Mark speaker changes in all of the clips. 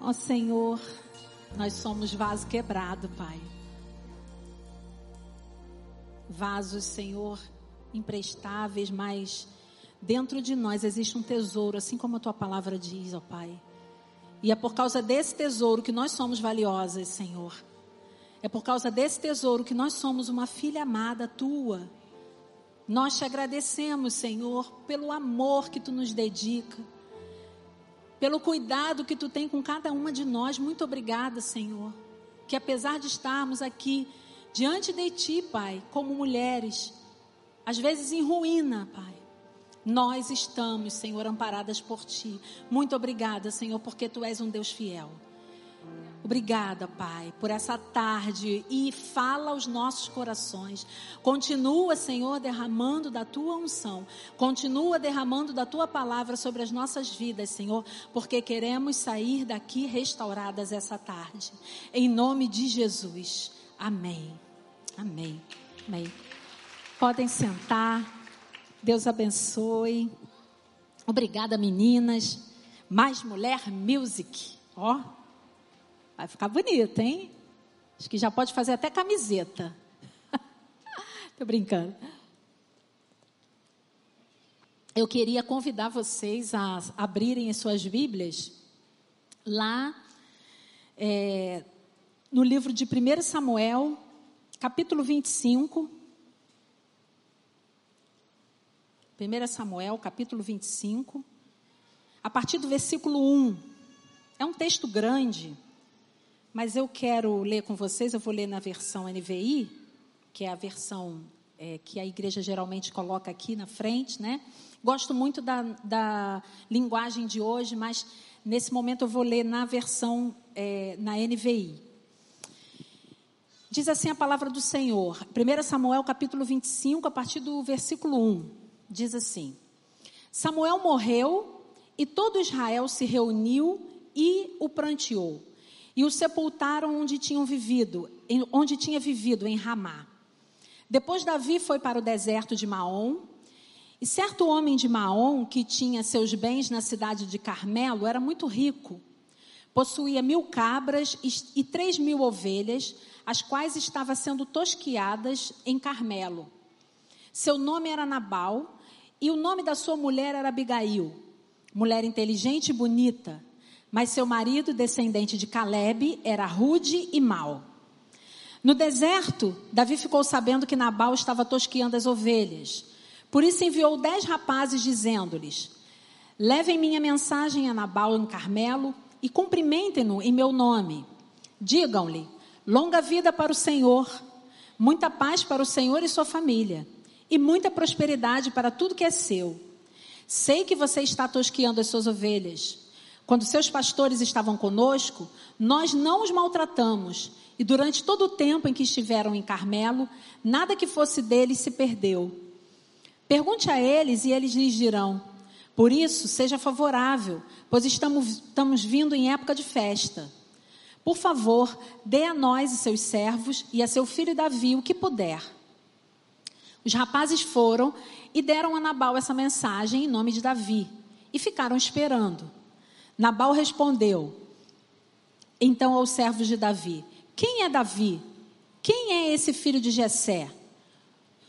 Speaker 1: Ó Senhor, nós somos vaso quebrado, Pai. Vasos, Senhor, imprestáveis, mas dentro de nós existe um tesouro, assim como a tua palavra diz, ó Pai. E é por causa desse tesouro que nós somos valiosas, Senhor. É por causa desse tesouro que nós somos uma filha amada tua. Nós te agradecemos, Senhor, pelo amor que tu nos dedica pelo cuidado que tu tem com cada uma de nós. Muito obrigada, Senhor. Que apesar de estarmos aqui diante de ti, Pai, como mulheres, às vezes em ruína, Pai, nós estamos, Senhor, amparadas por ti. Muito obrigada, Senhor, porque tu és um Deus fiel. Obrigada, Pai, por essa tarde e fala aos nossos corações. Continua, Senhor, derramando da tua unção. Continua derramando da tua palavra sobre as nossas vidas, Senhor, porque queremos sair daqui restauradas essa tarde. Em nome de Jesus. Amém. Amém. Amém. Podem sentar. Deus abençoe. Obrigada, meninas. Mais Mulher Music. Ó. Oh. Vai ficar bonito, hein? Acho que já pode fazer até camiseta. Tô brincando. Eu queria convidar vocês a abrirem as suas Bíblias lá é, no livro de 1 Samuel, capítulo 25. 1 Samuel, capítulo 25, a partir do versículo 1. É um texto grande. Mas eu quero ler com vocês, eu vou ler na versão NVI, que é a versão é, que a igreja geralmente coloca aqui na frente, né? Gosto muito da, da linguagem de hoje, mas nesse momento eu vou ler na versão, é, na NVI. Diz assim a palavra do Senhor, 1 Samuel capítulo 25, a partir do versículo 1. Diz assim: Samuel morreu e todo Israel se reuniu e o pranteou e o sepultaram onde tinham vivido, onde tinha vivido em Ramá. Depois Davi foi para o deserto de Maom, e certo homem de Maom, que tinha seus bens na cidade de Carmelo, era muito rico. Possuía mil cabras e três mil ovelhas, as quais estavam sendo tosquiadas em Carmelo. Seu nome era Nabal, e o nome da sua mulher era Abigail, mulher inteligente e bonita, mas seu marido, descendente de Caleb, era rude e mau. No deserto, Davi ficou sabendo que Nabal estava tosquiando as ovelhas. Por isso enviou dez rapazes, dizendo-lhes: Levem minha mensagem a Nabal em Carmelo e cumprimentem-no em meu nome. Digam-lhe: Longa vida para o Senhor, muita paz para o Senhor e sua família, e muita prosperidade para tudo que é seu. Sei que você está tosquiando as suas ovelhas. Quando seus pastores estavam conosco, nós não os maltratamos, e durante todo o tempo em que estiveram em Carmelo, nada que fosse deles se perdeu. Pergunte a eles e eles lhes dirão. Por isso, seja favorável, pois estamos, estamos vindo em época de festa. Por favor, dê a nós e seus servos e a seu filho Davi o que puder. Os rapazes foram e deram a Nabal essa mensagem em nome de Davi e ficaram esperando. Nabal respondeu então aos servos de Davi: Quem é Davi? Quem é esse filho de Jessé?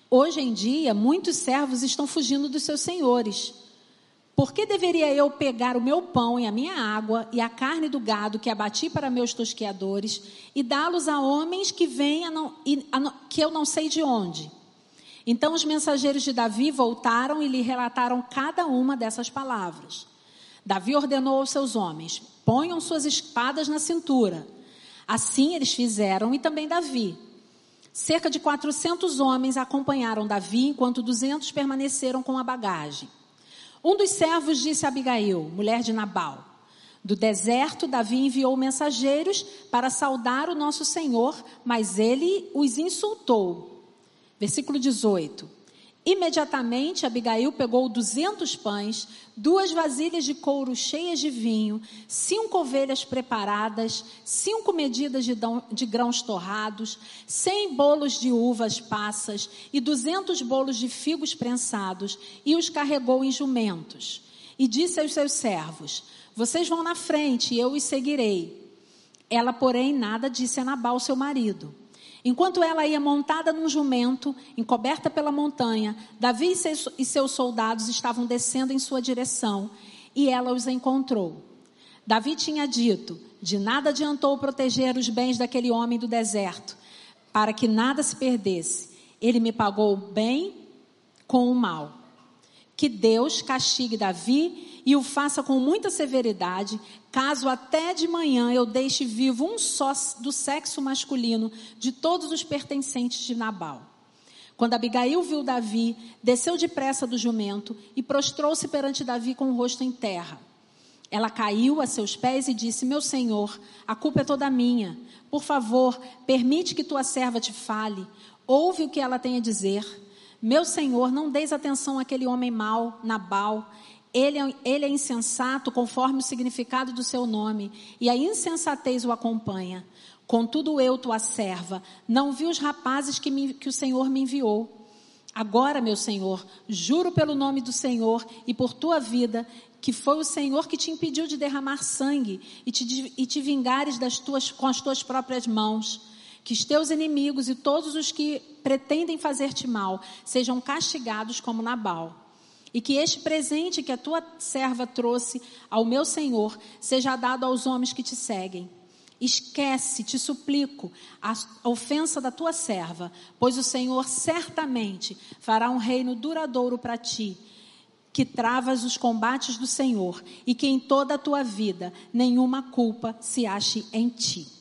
Speaker 1: Hoje em dia, muitos servos estão fugindo dos seus senhores. Por que deveria eu pegar o meu pão e a minha água e a carne do gado que abati para meus tosqueadores e dá-los a homens que vêm que eu não sei de onde? Então os mensageiros de Davi voltaram e lhe relataram cada uma dessas palavras. Davi ordenou aos seus homens: ponham suas espadas na cintura. Assim eles fizeram e também Davi. Cerca de 400 homens acompanharam Davi, enquanto 200 permaneceram com a bagagem. Um dos servos disse a Abigail, mulher de Nabal: Do deserto, Davi enviou mensageiros para saudar o nosso Senhor, mas ele os insultou. Versículo 18. Imediatamente Abigail pegou duzentos pães, duas vasilhas de couro cheias de vinho, cinco ovelhas preparadas, cinco medidas de, de grãos torrados, cem bolos de uvas passas e duzentos bolos de figos prensados, e os carregou em jumentos. e disse aos seus servos: Vocês vão na frente e eu os seguirei. Ela, porém, nada disse a Nabal, seu marido. Enquanto ela ia montada num jumento, encoberta pela montanha, Davi e seus soldados estavam descendo em sua direção e ela os encontrou. Davi tinha dito: De nada adiantou proteger os bens daquele homem do deserto, para que nada se perdesse. Ele me pagou o bem com o mal. Que Deus castigue Davi e o faça com muita severidade, caso até de manhã eu deixe vivo um só do sexo masculino de todos os pertencentes de Nabal. Quando Abigail viu Davi, desceu depressa do jumento e prostrou-se perante Davi com o rosto em terra. Ela caiu a seus pés e disse: Meu senhor, a culpa é toda minha. Por favor, permite que tua serva te fale. Ouve o que ela tem a dizer. Meu senhor, não deis atenção àquele homem mau, Nabal. Ele é, ele é insensato conforme o significado do seu nome, e a insensatez o acompanha. Contudo, eu, tua serva, não vi os rapazes que, me, que o Senhor me enviou. Agora, meu Senhor, juro pelo nome do Senhor e por tua vida, que foi o Senhor que te impediu de derramar sangue e te, e te vingares das tuas, com as tuas próprias mãos que os teus inimigos e todos os que pretendem fazer-te mal sejam castigados como Nabal. E que este presente que a tua serva trouxe ao meu senhor seja dado aos homens que te seguem. Esquece, te suplico, a ofensa da tua serva, pois o Senhor certamente fará um reino duradouro para ti, que travas os combates do Senhor e que em toda a tua vida nenhuma culpa se ache em ti.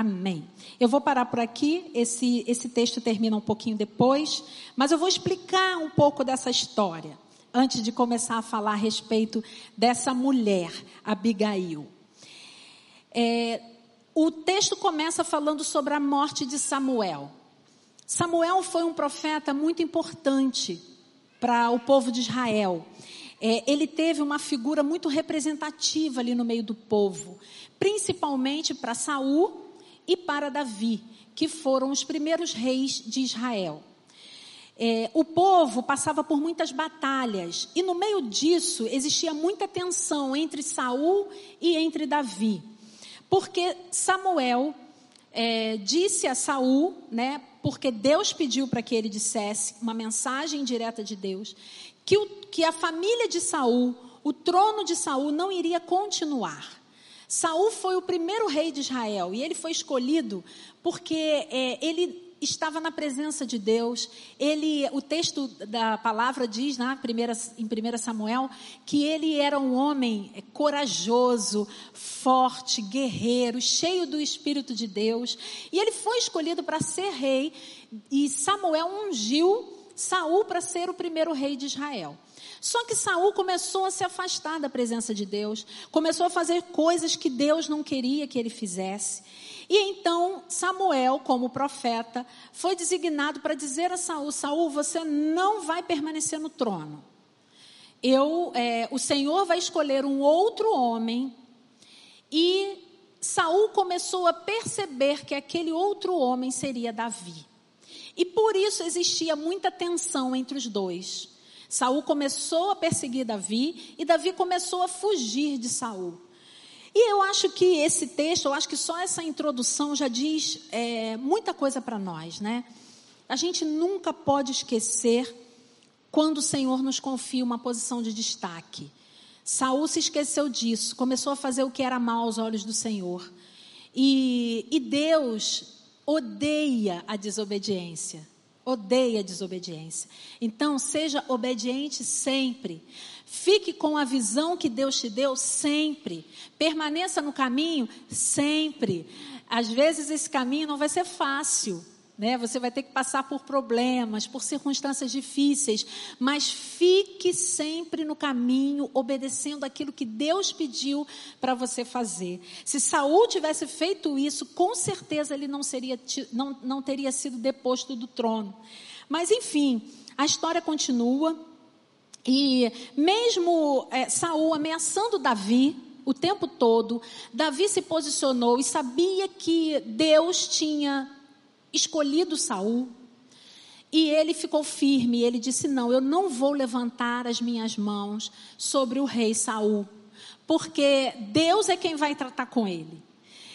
Speaker 1: Amém. Eu vou parar por aqui, esse, esse texto termina um pouquinho depois, mas eu vou explicar um pouco dessa história, antes de começar a falar a respeito dessa mulher, Abigail. É, o texto começa falando sobre a morte de Samuel. Samuel foi um profeta muito importante para o povo de Israel. É, ele teve uma figura muito representativa ali no meio do povo, principalmente para Saul e para Davi, que foram os primeiros reis de Israel. É, o povo passava por muitas batalhas e no meio disso existia muita tensão entre Saul e entre Davi, porque Samuel é, disse a Saul, né, porque Deus pediu para que ele dissesse uma mensagem direta de Deus, que, o, que a família de Saul, o trono de Saul não iria continuar. Saul foi o primeiro rei de Israel e ele foi escolhido porque é, ele estava na presença de Deus. Ele, o texto da palavra diz, na primeira, em 1 Samuel, que ele era um homem é, corajoso, forte, guerreiro, cheio do Espírito de Deus. E ele foi escolhido para ser rei. E Samuel ungiu Saul para ser o primeiro rei de Israel. Só que Saul começou a se afastar da presença de Deus, começou a fazer coisas que Deus não queria que ele fizesse. E então Samuel, como profeta, foi designado para dizer a Saul: Saul, você não vai permanecer no trono. Eu, é, o Senhor vai escolher um outro homem. E Saul começou a perceber que aquele outro homem seria Davi. E por isso existia muita tensão entre os dois. Saul começou a perseguir Davi e Davi começou a fugir de Saul. E eu acho que esse texto, eu acho que só essa introdução já diz é, muita coisa para nós, né? A gente nunca pode esquecer quando o Senhor nos confia uma posição de destaque. Saul se esqueceu disso, começou a fazer o que era mal aos olhos do Senhor. E, e Deus odeia a desobediência odeia desobediência. Então, seja obediente sempre. Fique com a visão que Deus te deu sempre. Permaneça no caminho sempre. Às vezes esse caminho não vai ser fácil. Né? Você vai ter que passar por problemas, por circunstâncias difíceis, mas fique sempre no caminho, obedecendo aquilo que Deus pediu para você fazer. Se Saul tivesse feito isso, com certeza ele não, seria, não, não teria sido deposto do trono. Mas enfim, a história continua. E mesmo é, Saul ameaçando Davi, o tempo todo, Davi se posicionou e sabia que Deus tinha escolhido Saul. E ele ficou firme, ele disse: Não, eu não vou levantar as minhas mãos sobre o rei Saul, porque Deus é quem vai tratar com ele.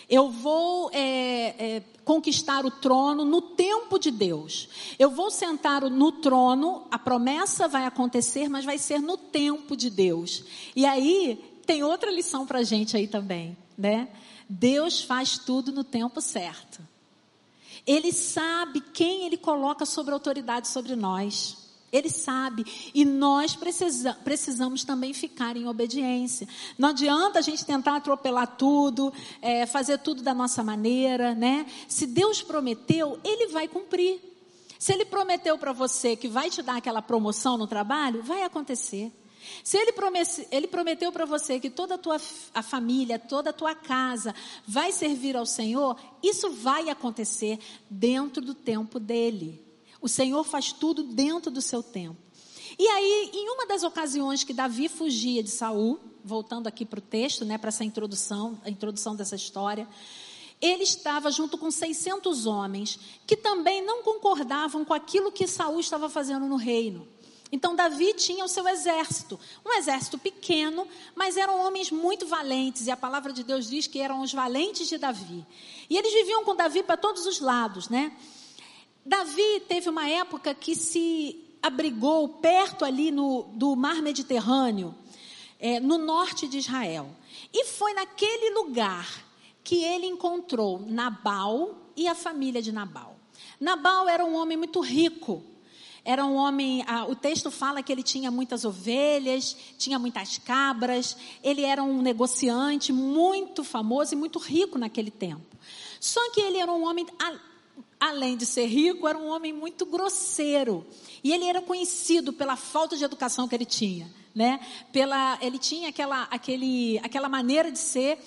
Speaker 1: Eu vou é, é, conquistar o trono no tempo de Deus. Eu vou sentar no trono, a promessa vai acontecer, mas vai ser no tempo de Deus. E aí tem outra lição para gente aí também, né? Deus faz tudo no tempo certo. Ele sabe quem ele coloca sobre autoridade sobre nós. Ele sabe. E nós precisa, precisamos também ficar em obediência. Não adianta a gente tentar atropelar tudo, é, fazer tudo da nossa maneira, né? Se Deus prometeu, Ele vai cumprir. Se Ele prometeu para você que vai te dar aquela promoção no trabalho, vai acontecer. Se ele, promesse, ele prometeu para você que toda a tua a família, toda a tua casa vai servir ao Senhor, isso vai acontecer dentro do tempo dele. O Senhor faz tudo dentro do seu tempo. E aí, em uma das ocasiões que Davi fugia de Saul, voltando aqui para o texto, né, para essa introdução, a introdução dessa história, ele estava junto com 600 homens que também não concordavam com aquilo que Saul estava fazendo no reino. Então Davi tinha o seu exército, um exército pequeno, mas eram homens muito valentes, e a palavra de Deus diz que eram os valentes de Davi. E eles viviam com Davi para todos os lados, né? Davi teve uma época que se abrigou perto ali no, do mar Mediterrâneo, é, no norte de Israel. E foi naquele lugar que ele encontrou Nabal e a família de Nabal. Nabal era um homem muito rico, era um homem, ah, o texto fala que ele tinha muitas ovelhas, tinha muitas cabras, ele era um negociante muito famoso e muito rico naquele tempo. Só que ele era um homem, além de ser rico, era um homem muito grosseiro. E ele era conhecido pela falta de educação que ele tinha, né? Pela, ele tinha aquela, aquele, aquela maneira de ser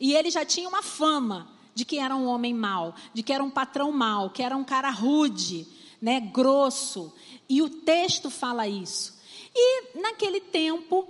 Speaker 1: e ele já tinha uma fama de que era um homem mau, de que era um patrão mau, que era um cara rude, né, grosso. E o texto fala isso. E naquele tempo,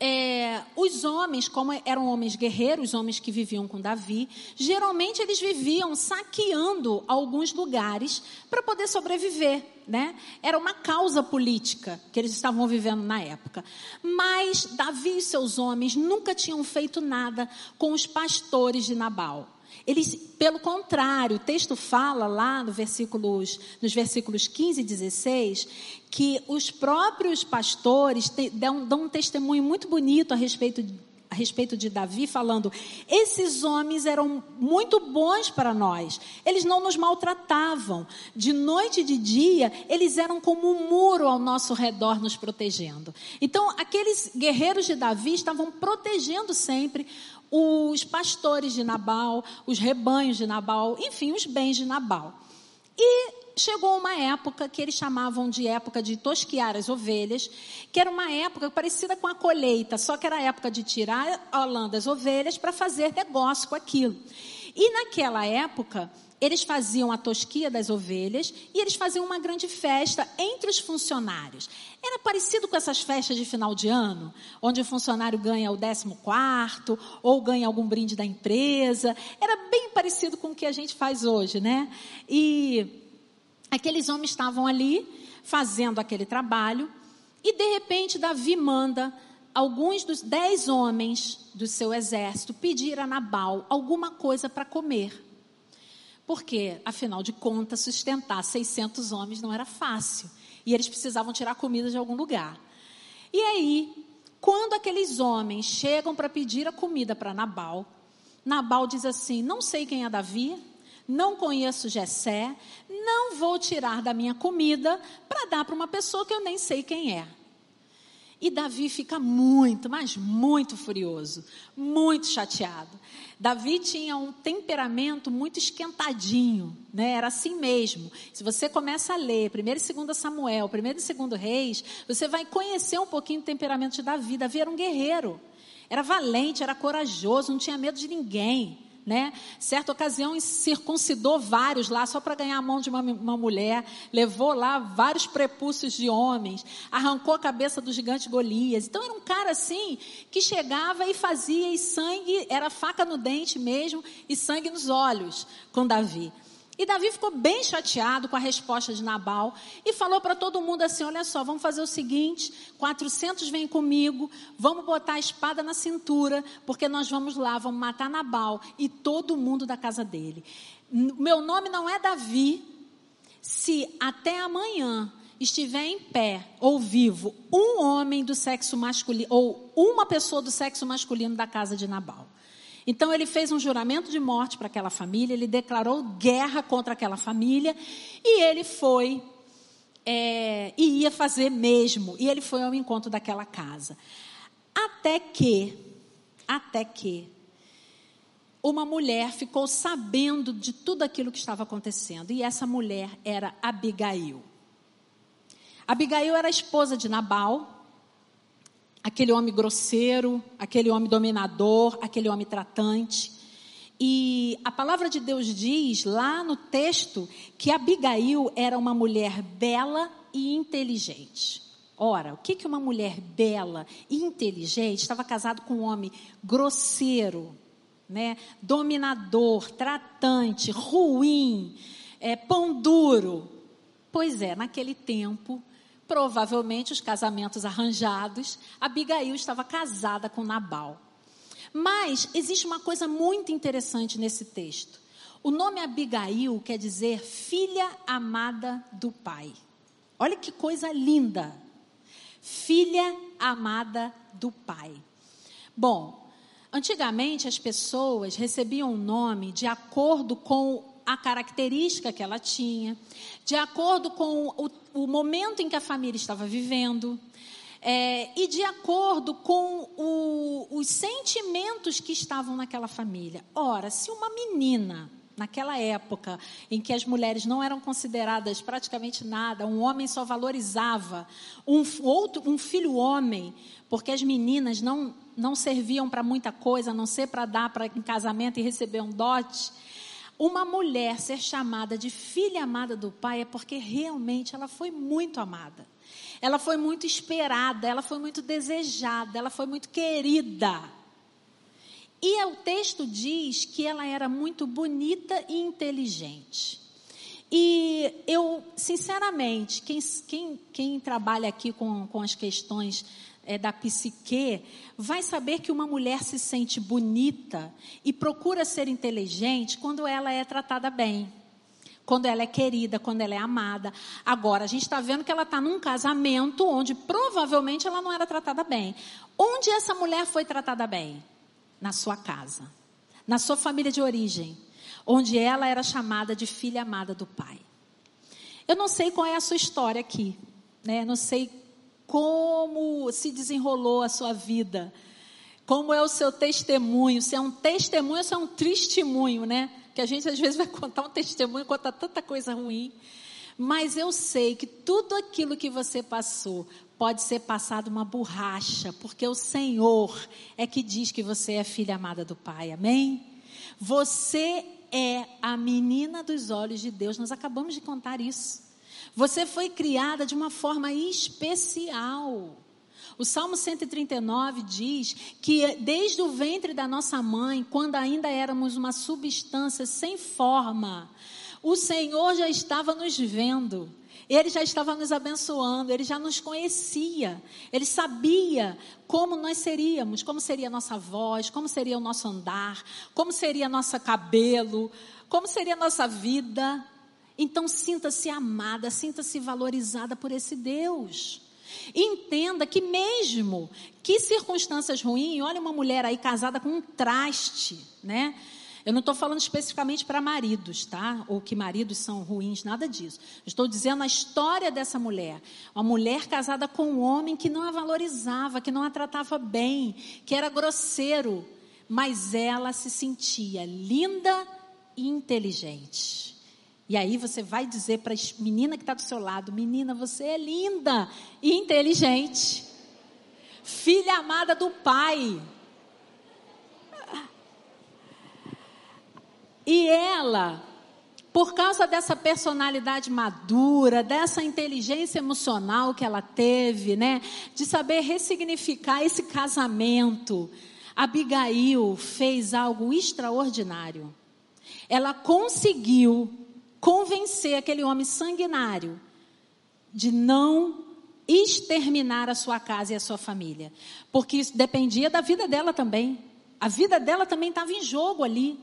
Speaker 1: é, os homens, como eram homens guerreiros, homens que viviam com Davi, geralmente eles viviam saqueando alguns lugares para poder sobreviver, né? Era uma causa política que eles estavam vivendo na época. Mas Davi e seus homens nunca tinham feito nada com os pastores de Nabal. Eles, pelo contrário, o texto fala lá no versículos, nos versículos 15 e 16 que os próprios pastores te, dão, dão um testemunho muito bonito a respeito de a respeito de Davi, falando: esses homens eram muito bons para nós, eles não nos maltratavam, de noite e de dia, eles eram como um muro ao nosso redor, nos protegendo. Então, aqueles guerreiros de Davi estavam protegendo sempre os pastores de Nabal, os rebanhos de Nabal, enfim, os bens de Nabal. E chegou uma época que eles chamavam de época de tosquiar as ovelhas, que era uma época parecida com a colheita, só que era a época de tirar a lã das ovelhas para fazer negócio com aquilo. E naquela época, eles faziam a tosquia das ovelhas e eles faziam uma grande festa entre os funcionários. Era parecido com essas festas de final de ano, onde o funcionário ganha o décimo quarto ou ganha algum brinde da empresa. Era bem parecido com o que a gente faz hoje, né? E aqueles homens estavam ali fazendo aquele trabalho e de repente Davi manda alguns dos dez homens do seu exército pedir a Nabal alguma coisa para comer. Porque, afinal de contas, sustentar 600 homens não era fácil. E eles precisavam tirar comida de algum lugar. E aí, quando aqueles homens chegam para pedir a comida para Nabal, Nabal diz assim: Não sei quem é Davi, não conheço Jessé, não vou tirar da minha comida para dar para uma pessoa que eu nem sei quem é. E Davi fica muito, mas muito furioso, muito chateado. Davi tinha um temperamento muito esquentadinho, né? Era assim mesmo. Se você começa a ler 1 e 2 Samuel, 1 e 2 Reis, você vai conhecer um pouquinho o temperamento de Davi. Davi era um guerreiro. Era valente, era corajoso, não tinha medo de ninguém né? Certa ocasião circuncidou vários lá só para ganhar a mão de uma, uma, mulher, levou lá vários prepúcios de homens, arrancou a cabeça do gigante Golias. Então era um cara assim que chegava e fazia e sangue era faca no dente mesmo e sangue nos olhos com Davi. E Davi ficou bem chateado com a resposta de Nabal e falou para todo mundo assim: Olha só, vamos fazer o seguinte: 400 vem comigo, vamos botar a espada na cintura, porque nós vamos lá, vamos matar Nabal e todo mundo da casa dele. Meu nome não é Davi, se até amanhã estiver em pé ou vivo um homem do sexo masculino, ou uma pessoa do sexo masculino da casa de Nabal. Então ele fez um juramento de morte para aquela família, ele declarou guerra contra aquela família e ele foi é, e ia fazer mesmo. E ele foi ao encontro daquela casa. Até que, até que, uma mulher ficou sabendo de tudo aquilo que estava acontecendo. E essa mulher era Abigail. Abigail era a esposa de Nabal, aquele homem grosseiro, aquele homem dominador, aquele homem tratante. E a palavra de Deus diz lá no texto que Abigail era uma mulher bela e inteligente. Ora, o que, que uma mulher bela e inteligente estava casado com um homem grosseiro, né, dominador, tratante, ruim, é, pão duro? Pois é, naquele tempo provavelmente os casamentos arranjados, Abigail estava casada com Nabal. Mas existe uma coisa muito interessante nesse texto. O nome Abigail quer dizer filha amada do pai. Olha que coisa linda. Filha amada do pai. Bom, antigamente as pessoas recebiam o nome de acordo com a característica que ela tinha, de acordo com o, o momento em que a família estava vivendo, é, e de acordo com o, os sentimentos que estavam naquela família. Ora, se uma menina, naquela época em que as mulheres não eram consideradas praticamente nada, um homem só valorizava um, outro, um filho homem, porque as meninas não, não serviam para muita coisa, a não ser para dar para em casamento e receber um dote uma mulher ser chamada de filha amada do pai é porque realmente ela foi muito amada. Ela foi muito esperada, ela foi muito desejada, ela foi muito querida. E o texto diz que ela era muito bonita e inteligente. E eu, sinceramente, quem, quem, quem trabalha aqui com, com as questões é, da psique, vai saber que uma mulher se sente bonita e procura ser inteligente quando ela é tratada bem. Quando ela é querida, quando ela é amada. Agora, a gente está vendo que ela está num casamento onde provavelmente ela não era tratada bem. Onde essa mulher foi tratada bem? Na sua casa. Na sua família de origem. Onde ela era chamada de filha amada do pai. Eu não sei qual é a sua história aqui. Né? Não sei como se desenrolou a sua vida, como é o seu testemunho, se é um testemunho ou se é um testemunho, né? Que a gente às vezes vai contar um testemunho, conta tanta coisa ruim. Mas eu sei que tudo aquilo que você passou pode ser passado uma borracha, porque o Senhor é que diz que você é filha amada do Pai, amém? Você é a menina dos olhos de Deus, nós acabamos de contar isso. Você foi criada de uma forma especial. O Salmo 139 diz que desde o ventre da nossa mãe, quando ainda éramos uma substância sem forma, o Senhor já estava nos vendo. Ele já estava nos abençoando, ele já nos conhecia, ele sabia como nós seríamos, como seria a nossa voz, como seria o nosso andar, como seria nosso cabelo, como seria a nossa vida. Então sinta-se amada, sinta-se valorizada por esse Deus. entenda que mesmo que circunstâncias ruins, olha uma mulher aí casada com um traste, né? Eu não estou falando especificamente para maridos, tá? Ou que maridos são ruins, nada disso. Estou dizendo a história dessa mulher. Uma mulher casada com um homem que não a valorizava, que não a tratava bem, que era grosseiro. Mas ela se sentia linda e inteligente. E aí você vai dizer para a menina que está do seu lado: Menina, você é linda e inteligente. Filha amada do Pai. E ela, por causa dessa personalidade madura, dessa inteligência emocional que ela teve, né, de saber ressignificar esse casamento, Abigail fez algo extraordinário. Ela conseguiu convencer aquele homem sanguinário de não exterminar a sua casa e a sua família. Porque isso dependia da vida dela também. A vida dela também estava em jogo ali.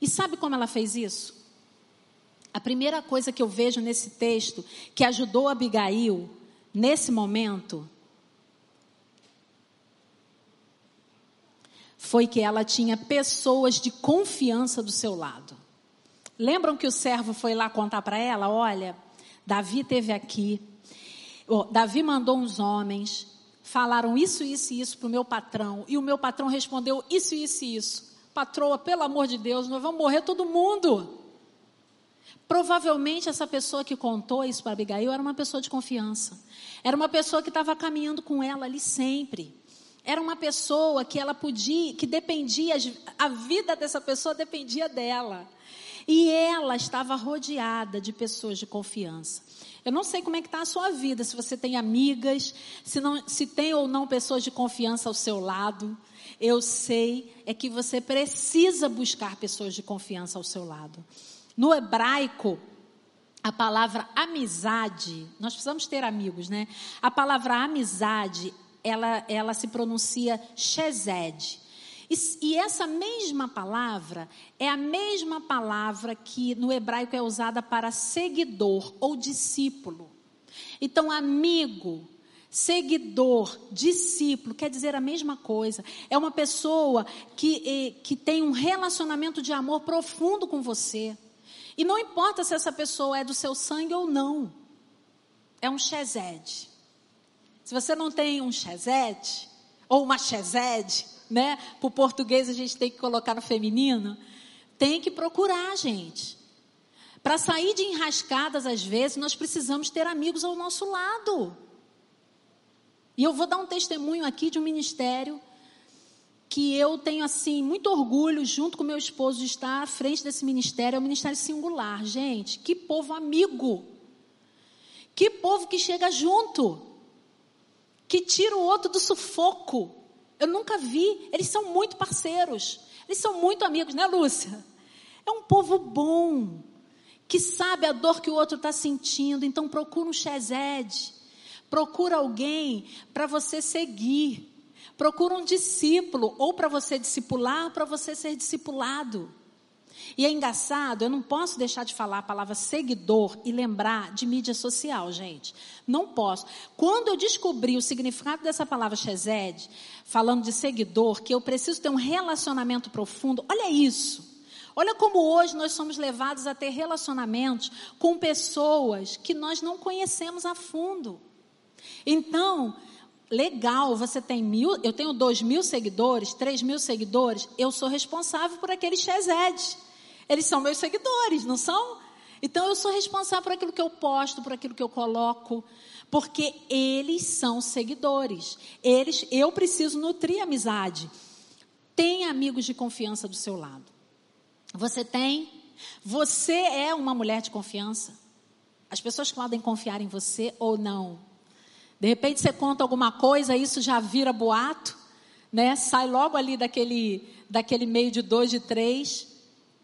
Speaker 1: E sabe como ela fez isso? A primeira coisa que eu vejo nesse texto que ajudou Abigail nesse momento foi que ela tinha pessoas de confiança do seu lado. Lembram que o servo foi lá contar para ela? Olha, Davi teve aqui, oh, Davi mandou uns homens, falaram isso, isso e isso para o meu patrão, e o meu patrão respondeu isso, isso e isso. Patroa, pelo amor de Deus, nós vamos morrer todo mundo. Provavelmente essa pessoa que contou isso para Abigail era uma pessoa de confiança. Era uma pessoa que estava caminhando com ela ali sempre. Era uma pessoa que ela podia, que dependia, a vida dessa pessoa dependia dela. E ela estava rodeada de pessoas de confiança. Eu não sei como é que está a sua vida, se você tem amigas, se, não, se tem ou não pessoas de confiança ao seu lado. Eu sei é que você precisa buscar pessoas de confiança ao seu lado. No hebraico, a palavra amizade, nós precisamos ter amigos, né? A palavra amizade, ela, ela se pronuncia shezed. E, e, essa mesma palavra é a mesma palavra que no hebraico é usada para seguidor ou discípulo. Então, amigo, seguidor, discípulo, quer dizer a mesma coisa. É uma pessoa que, que tem um relacionamento de amor profundo com você. E não importa se essa pessoa é do seu sangue ou não. É um chezed. Se você não tem um chezed, ou uma chezed, né? Para o português a gente tem que colocar no feminino. Tem que procurar, gente. Para sair de enrascadas, às vezes, nós precisamos ter amigos ao nosso lado. E eu vou dar um testemunho aqui de um ministério que eu tenho assim muito orgulho, junto com meu esposo, de estar à frente desse ministério. É um ministério singular, gente. Que povo amigo! Que povo que chega junto, que tira o outro do sufoco. Eu nunca vi. Eles são muito parceiros. Eles são muito amigos, né, Lúcia? É um povo bom, que sabe a dor que o outro está sentindo. Então procura um Chezed. Procura alguém para você seguir. Procura um discípulo, ou para você discipular, para você ser discipulado. E é engraçado, eu não posso deixar de falar a palavra seguidor e lembrar de mídia social, gente. Não posso. Quando eu descobri o significado dessa palavra Shezed, falando de seguidor, que eu preciso ter um relacionamento profundo, olha isso. Olha como hoje nós somos levados a ter relacionamentos com pessoas que nós não conhecemos a fundo. Então, legal, você tem mil, eu tenho dois mil seguidores, três mil seguidores, eu sou responsável por aquele Chezed. Eles são meus seguidores, não são? Então eu sou responsável por aquilo que eu posto, por aquilo que eu coloco, porque eles são seguidores. Eles, eu preciso nutrir amizade. Tem amigos de confiança do seu lado. Você tem? Você é uma mulher de confiança? As pessoas podem confiar em você ou não? De repente você conta alguma coisa, isso já vira boato, né? Sai logo ali daquele, daquele meio de dois, de três.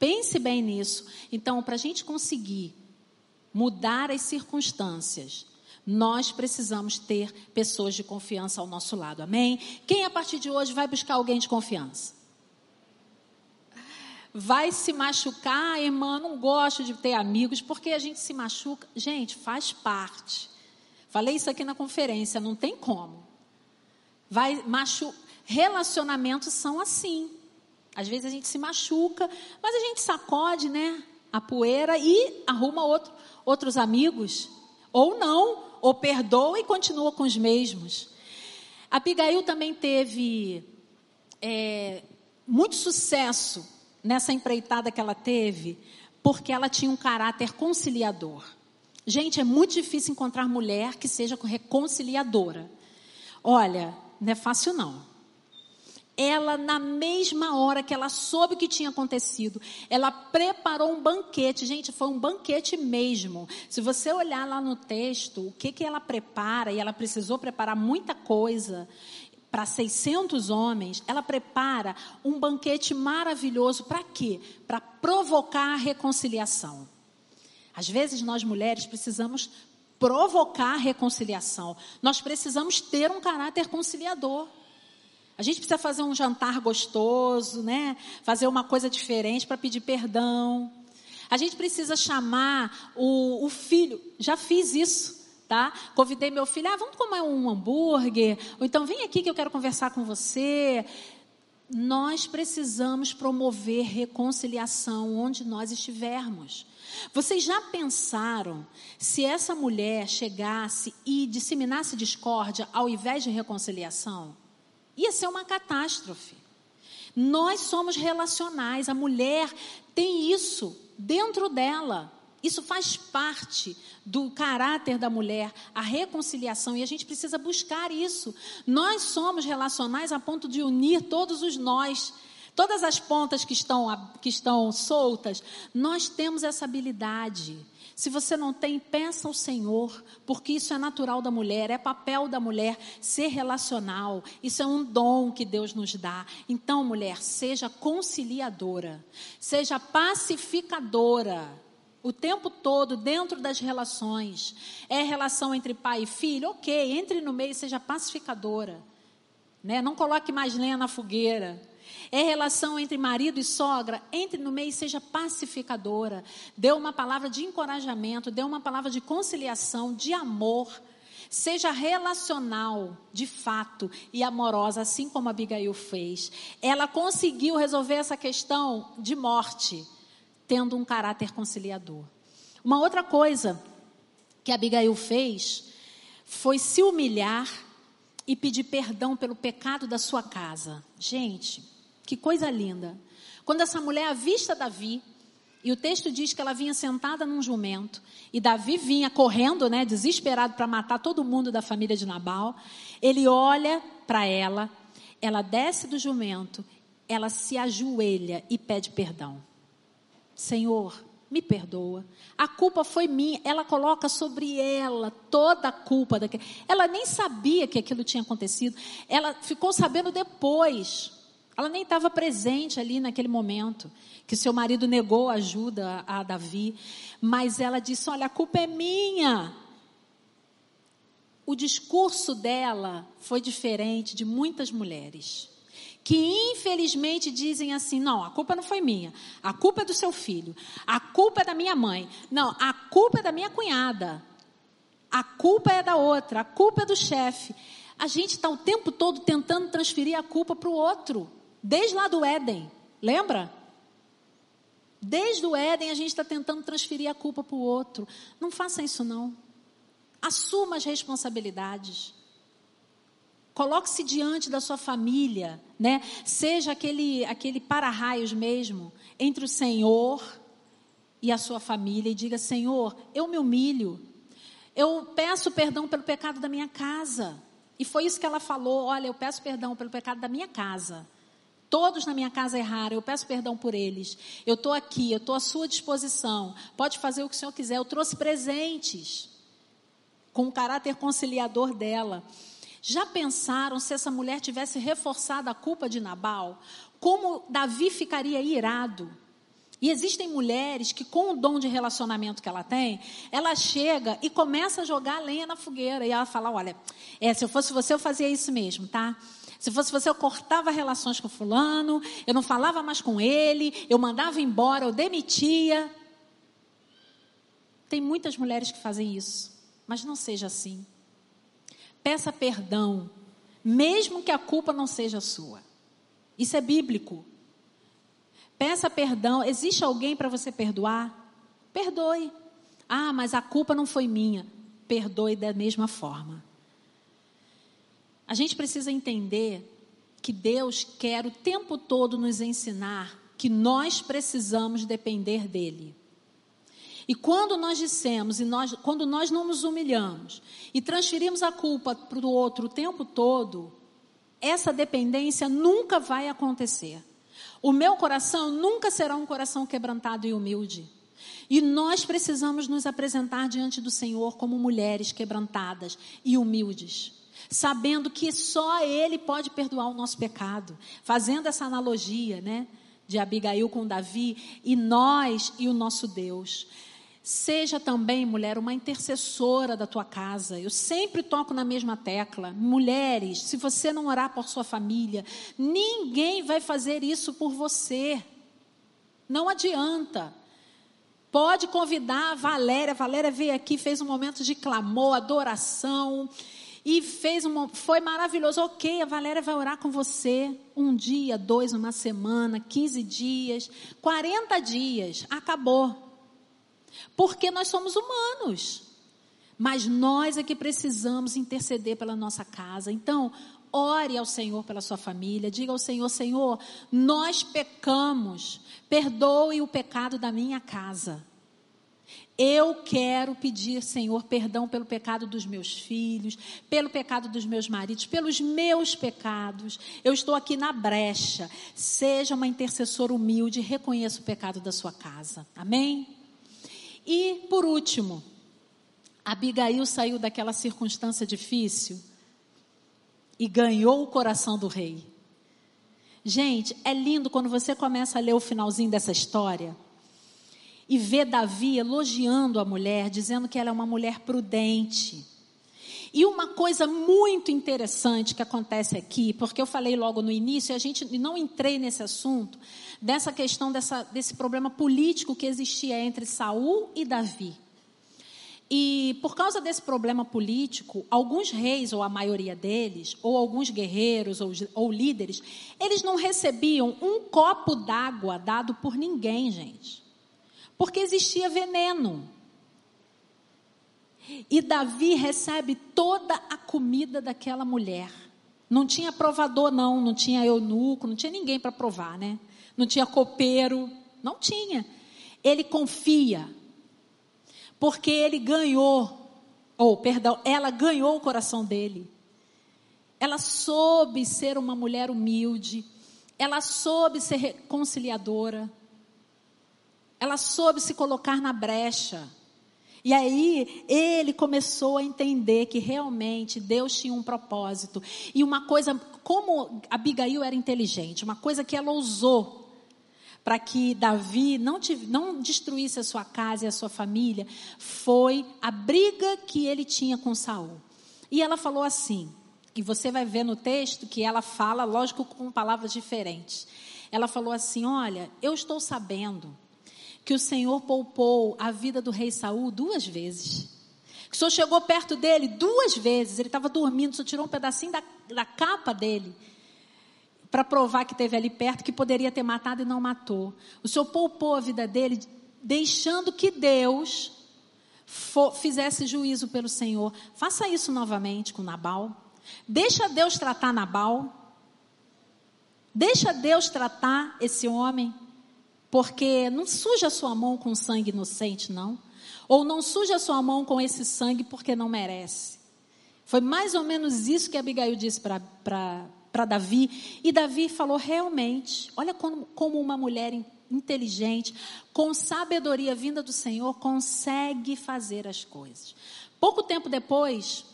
Speaker 1: Pense bem nisso. Então, para a gente conseguir mudar as circunstâncias, nós precisamos ter pessoas de confiança ao nosso lado. Amém? Quem a partir de hoje vai buscar alguém de confiança? Vai se machucar, irmã, não gosto de ter amigos, porque a gente se machuca. Gente, faz parte. Falei isso aqui na conferência, não tem como. Vai machu... Relacionamentos são assim. Às vezes a gente se machuca, mas a gente sacode, né? A poeira e arruma outro, outros amigos. Ou não, ou perdoa e continua com os mesmos. Abigail também teve é, muito sucesso nessa empreitada que ela teve, porque ela tinha um caráter conciliador. Gente, é muito difícil encontrar mulher que seja reconciliadora. Olha, não é fácil não. Ela, na mesma hora que ela soube o que tinha acontecido, ela preparou um banquete. Gente, foi um banquete mesmo. Se você olhar lá no texto, o que, que ela prepara, e ela precisou preparar muita coisa para 600 homens, ela prepara um banquete maravilhoso. Para quê? Para provocar a reconciliação. Às vezes nós mulheres precisamos provocar reconciliação. Nós precisamos ter um caráter conciliador. A gente precisa fazer um jantar gostoso, né? Fazer uma coisa diferente para pedir perdão. A gente precisa chamar o, o filho. Já fiz isso tá? Convidei meu filho, ah, vamos comer um hambúrguer, ou então vem aqui que eu quero conversar com você. Nós precisamos promover reconciliação onde nós estivermos. Vocês já pensaram se essa mulher chegasse e disseminasse discórdia ao invés de reconciliação? Ia ser uma catástrofe. Nós somos relacionais, a mulher tem isso dentro dela. Isso faz parte do caráter da mulher, a reconciliação, e a gente precisa buscar isso. Nós somos relacionais a ponto de unir todos os nós. Todas as pontas que estão, que estão soltas, nós temos essa habilidade. Se você não tem, peça ao Senhor, porque isso é natural da mulher, é papel da mulher ser relacional. Isso é um dom que Deus nos dá. Então, mulher, seja conciliadora, seja pacificadora o tempo todo dentro das relações. É relação entre pai e filho? Ok, entre no meio e seja pacificadora. Né? Não coloque mais lenha na fogueira. É relação entre marido e sogra? Entre no meio e seja pacificadora. Dê uma palavra de encorajamento, dê uma palavra de conciliação, de amor. Seja relacional, de fato, e amorosa, assim como Abigail fez. Ela conseguiu resolver essa questão de morte tendo um caráter conciliador. Uma outra coisa que Abigail fez foi se humilhar e pedir perdão pelo pecado da sua casa. Gente, que coisa linda. Quando essa mulher avista Davi, e o texto diz que ela vinha sentada num jumento, e Davi vinha correndo, né, desesperado para matar todo mundo da família de Nabal. Ele olha para ela, ela desce do jumento, ela se ajoelha e pede perdão. Senhor, me perdoa. A culpa foi minha. Ela coloca sobre ela toda a culpa daquilo. Ela nem sabia que aquilo tinha acontecido. Ela ficou sabendo depois. Ela nem estava presente ali naquele momento que seu marido negou ajuda a Davi, mas ela disse: "Olha, a culpa é minha". O discurso dela foi diferente de muitas mulheres que infelizmente dizem assim: não, a culpa não foi minha, a culpa é do seu filho, a culpa é da minha mãe, não, a culpa é da minha cunhada, a culpa é da outra, a culpa é do chefe. A gente está o tempo todo tentando transferir a culpa para o outro, desde lá do Éden, lembra? Desde o Éden a gente está tentando transferir a culpa para o outro. Não faça isso não. Assuma as responsabilidades. Coloque-se diante da sua família, né? Seja aquele aquele para-raios mesmo entre o Senhor e a sua família e diga: Senhor, eu me humilho. Eu peço perdão pelo pecado da minha casa. E foi isso que ela falou: Olha, eu peço perdão pelo pecado da minha casa. Todos na minha casa erraram, eu peço perdão por eles. Eu estou aqui, eu estou à sua disposição. Pode fazer o que o Senhor quiser. Eu trouxe presentes com o caráter conciliador dela. Já pensaram se essa mulher tivesse reforçado a culpa de Nabal? Como Davi ficaria irado? E existem mulheres que, com o dom de relacionamento que ela tem, ela chega e começa a jogar lenha na fogueira. E ela fala: Olha, é, se eu fosse você, eu fazia isso mesmo, tá? Se fosse você, eu cortava relações com Fulano, eu não falava mais com ele, eu mandava embora, eu demitia. Tem muitas mulheres que fazem isso, mas não seja assim. Peça perdão, mesmo que a culpa não seja sua. Isso é bíblico. Peça perdão. Existe alguém para você perdoar? Perdoe. Ah, mas a culpa não foi minha. Perdoe da mesma forma. A gente precisa entender que Deus quer o tempo todo nos ensinar que nós precisamos depender dEle. E quando nós dissemos, e nós, quando nós não nos humilhamos e transferimos a culpa para o outro o tempo todo, essa dependência nunca vai acontecer. O meu coração nunca será um coração quebrantado e humilde. E nós precisamos nos apresentar diante do Senhor como mulheres quebrantadas e humildes, sabendo que só Ele pode perdoar o nosso pecado. Fazendo essa analogia, né, de Abigail com Davi, e nós e o nosso Deus. Seja também, mulher, uma intercessora da tua casa. Eu sempre toco na mesma tecla. Mulheres, se você não orar por sua família, ninguém vai fazer isso por você. Não adianta. Pode convidar a Valéria. A Valéria veio aqui, fez um momento de clamor, adoração. E fez um, foi maravilhoso. Ok, a Valéria vai orar com você um dia, dois, uma semana, 15 dias, 40 dias. Acabou. Porque nós somos humanos. Mas nós é que precisamos interceder pela nossa casa. Então, ore ao Senhor pela sua família. Diga ao Senhor: Senhor, nós pecamos. Perdoe o pecado da minha casa. Eu quero pedir, Senhor, perdão pelo pecado dos meus filhos, pelo pecado dos meus maridos, pelos meus pecados. Eu estou aqui na brecha. Seja uma intercessora humilde, reconheça o pecado da sua casa. Amém? E, por último, Abigail saiu daquela circunstância difícil e ganhou o coração do rei. Gente, é lindo quando você começa a ler o finalzinho dessa história e vê Davi elogiando a mulher, dizendo que ela é uma mulher prudente. E uma coisa muito interessante que acontece aqui, porque eu falei logo no início, e a gente não entrei nesse assunto, dessa questão dessa, desse problema político que existia entre Saul e Davi. E por causa desse problema político, alguns reis, ou a maioria deles, ou alguns guerreiros ou, ou líderes, eles não recebiam um copo d'água dado por ninguém, gente. Porque existia veneno. E Davi recebe toda a comida daquela mulher. Não tinha provador, não, não tinha eunuco, não tinha ninguém para provar, né? não tinha copeiro, não tinha. Ele confia, porque ele ganhou, ou perdão, ela ganhou o coração dele. Ela soube ser uma mulher humilde, ela soube ser reconciliadora, ela soube se colocar na brecha. E aí ele começou a entender que realmente Deus tinha um propósito. E uma coisa, como Abigail era inteligente, uma coisa que ela ousou para que Davi não, não destruísse a sua casa e a sua família, foi a briga que ele tinha com Saul. E ela falou assim, e você vai ver no texto que ela fala, lógico, com palavras diferentes. Ela falou assim: Olha, eu estou sabendo que o Senhor poupou a vida do rei Saul duas vezes. Que o Senhor chegou perto dele duas vezes. Ele estava dormindo, o Senhor tirou um pedacinho da, da capa dele para provar que teve ali perto, que poderia ter matado e não matou. O Senhor poupou a vida dele, deixando que Deus for, fizesse juízo pelo Senhor. Faça isso novamente com Nabal. Deixa Deus tratar Nabal. Deixa Deus tratar esse homem. Porque não suja a sua mão com sangue inocente, não. Ou não suja a sua mão com esse sangue porque não merece. Foi mais ou menos isso que Abigail disse para Davi. E Davi falou: realmente, olha como, como uma mulher inteligente, com sabedoria vinda do Senhor, consegue fazer as coisas. Pouco tempo depois,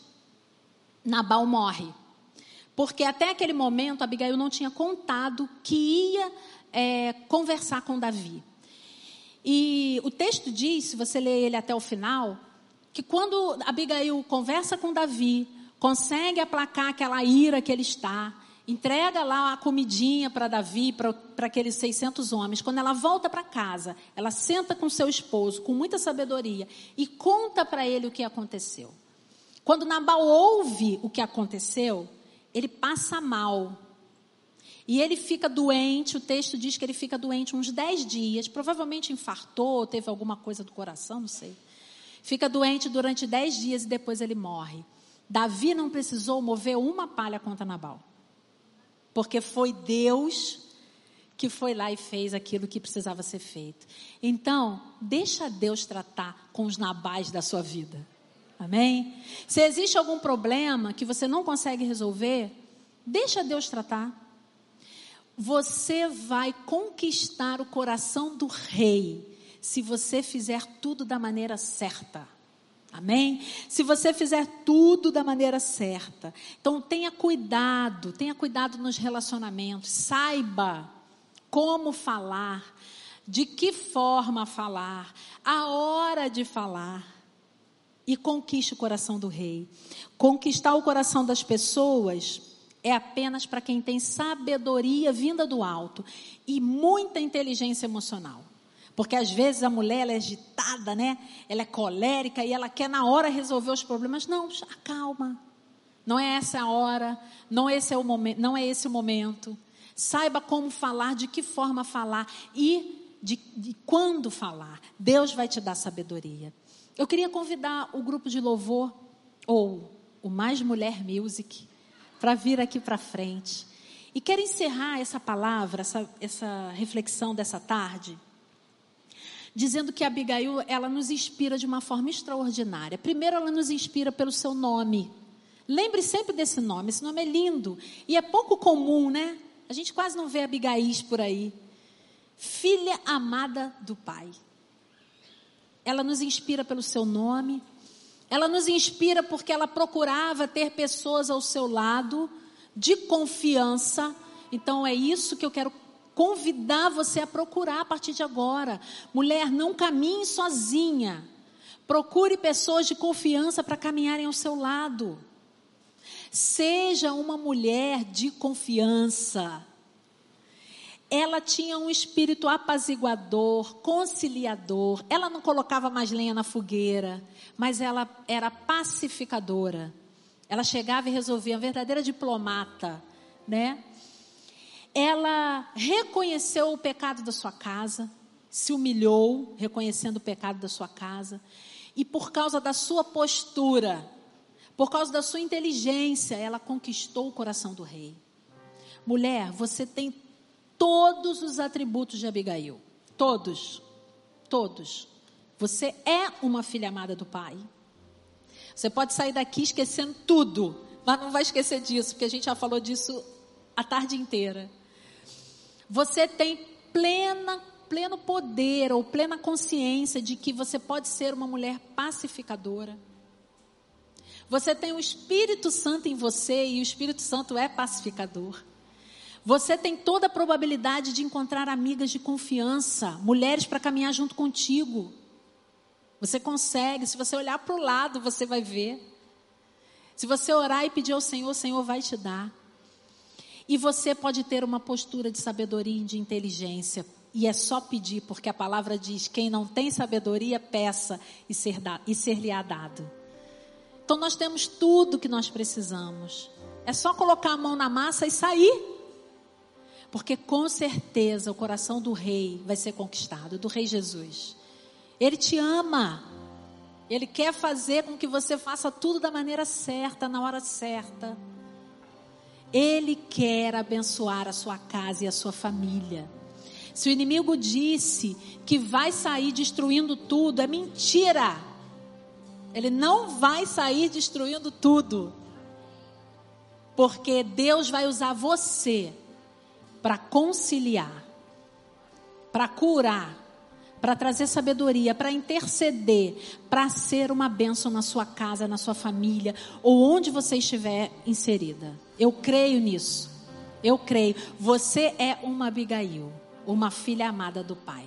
Speaker 1: Nabal morre. Porque até aquele momento, Abigail não tinha contado que ia é, conversar com Davi. E o texto diz, se você ler ele até o final, que quando Abigail conversa com Davi, consegue aplacar aquela ira que ele está, entrega lá a comidinha para Davi, para aqueles 600 homens. Quando ela volta para casa, ela senta com seu esposo, com muita sabedoria, e conta para ele o que aconteceu. Quando Nabal ouve o que aconteceu, ele passa mal. E ele fica doente, o texto diz que ele fica doente uns 10 dias, provavelmente infartou, teve alguma coisa do coração, não sei. Fica doente durante 10 dias e depois ele morre. Davi não precisou mover uma palha contra Nabal. Porque foi Deus que foi lá e fez aquilo que precisava ser feito. Então, deixa Deus tratar com os nabais da sua vida. Amém? Se existe algum problema que você não consegue resolver, deixa Deus tratar. Você vai conquistar o coração do rei se você fizer tudo da maneira certa. Amém? Se você fizer tudo da maneira certa. Então tenha cuidado, tenha cuidado nos relacionamentos. Saiba como falar de que forma falar, a hora de falar. E conquiste o coração do rei. Conquistar o coração das pessoas é apenas para quem tem sabedoria vinda do alto e muita inteligência emocional. Porque às vezes a mulher ela é agitada, né? Ela é colérica e ela quer na hora resolver os problemas. Não, acalma. Não é essa a hora, não esse é o momento, não é esse o momento. Saiba como falar, de que forma falar e de, de quando falar. Deus vai te dar sabedoria. Eu queria convidar o grupo de louvor ou o Mais Mulher Music para vir aqui para frente. E quero encerrar essa palavra, essa, essa reflexão dessa tarde, dizendo que Abigail, ela nos inspira de uma forma extraordinária. Primeiro, ela nos inspira pelo seu nome. Lembre sempre desse nome, esse nome é lindo e é pouco comum, né? A gente quase não vê Abigail por aí. Filha amada do Pai. Ela nos inspira pelo seu nome, ela nos inspira porque ela procurava ter pessoas ao seu lado de confiança. Então é isso que eu quero convidar você a procurar a partir de agora. Mulher, não caminhe sozinha. Procure pessoas de confiança para caminharem ao seu lado. Seja uma mulher de confiança. Ela tinha um espírito apaziguador, conciliador. Ela não colocava mais lenha na fogueira, mas ela era pacificadora. Ela chegava e resolvia, uma verdadeira diplomata, né? Ela reconheceu o pecado da sua casa, se humilhou, reconhecendo o pecado da sua casa, e por causa da sua postura, por causa da sua inteligência, ela conquistou o coração do rei. Mulher, você tem todos os atributos de Abigail. Todos. Todos. Você é uma filha amada do Pai. Você pode sair daqui esquecendo tudo, mas não vai esquecer disso, porque a gente já falou disso a tarde inteira. Você tem plena, pleno poder ou plena consciência de que você pode ser uma mulher pacificadora. Você tem o Espírito Santo em você e o Espírito Santo é pacificador. Você tem toda a probabilidade de encontrar amigas de confiança, mulheres para caminhar junto contigo. Você consegue, se você olhar para o lado, você vai ver. Se você orar e pedir ao Senhor, o Senhor vai te dar. E você pode ter uma postura de sabedoria e de inteligência. E é só pedir, porque a palavra diz: quem não tem sabedoria, peça e ser-lhe ser dado. Então nós temos tudo que nós precisamos. É só colocar a mão na massa e sair. Porque com certeza o coração do rei vai ser conquistado, do rei Jesus. Ele te ama. Ele quer fazer com que você faça tudo da maneira certa, na hora certa. Ele quer abençoar a sua casa e a sua família. Se o inimigo disse que vai sair destruindo tudo, é mentira. Ele não vai sair destruindo tudo. Porque Deus vai usar você para conciliar, para curar, para trazer sabedoria, para interceder, para ser uma bênção na sua casa, na sua família, ou onde você estiver inserida. Eu creio nisso. Eu creio. Você é uma Abigail, uma filha amada do Pai.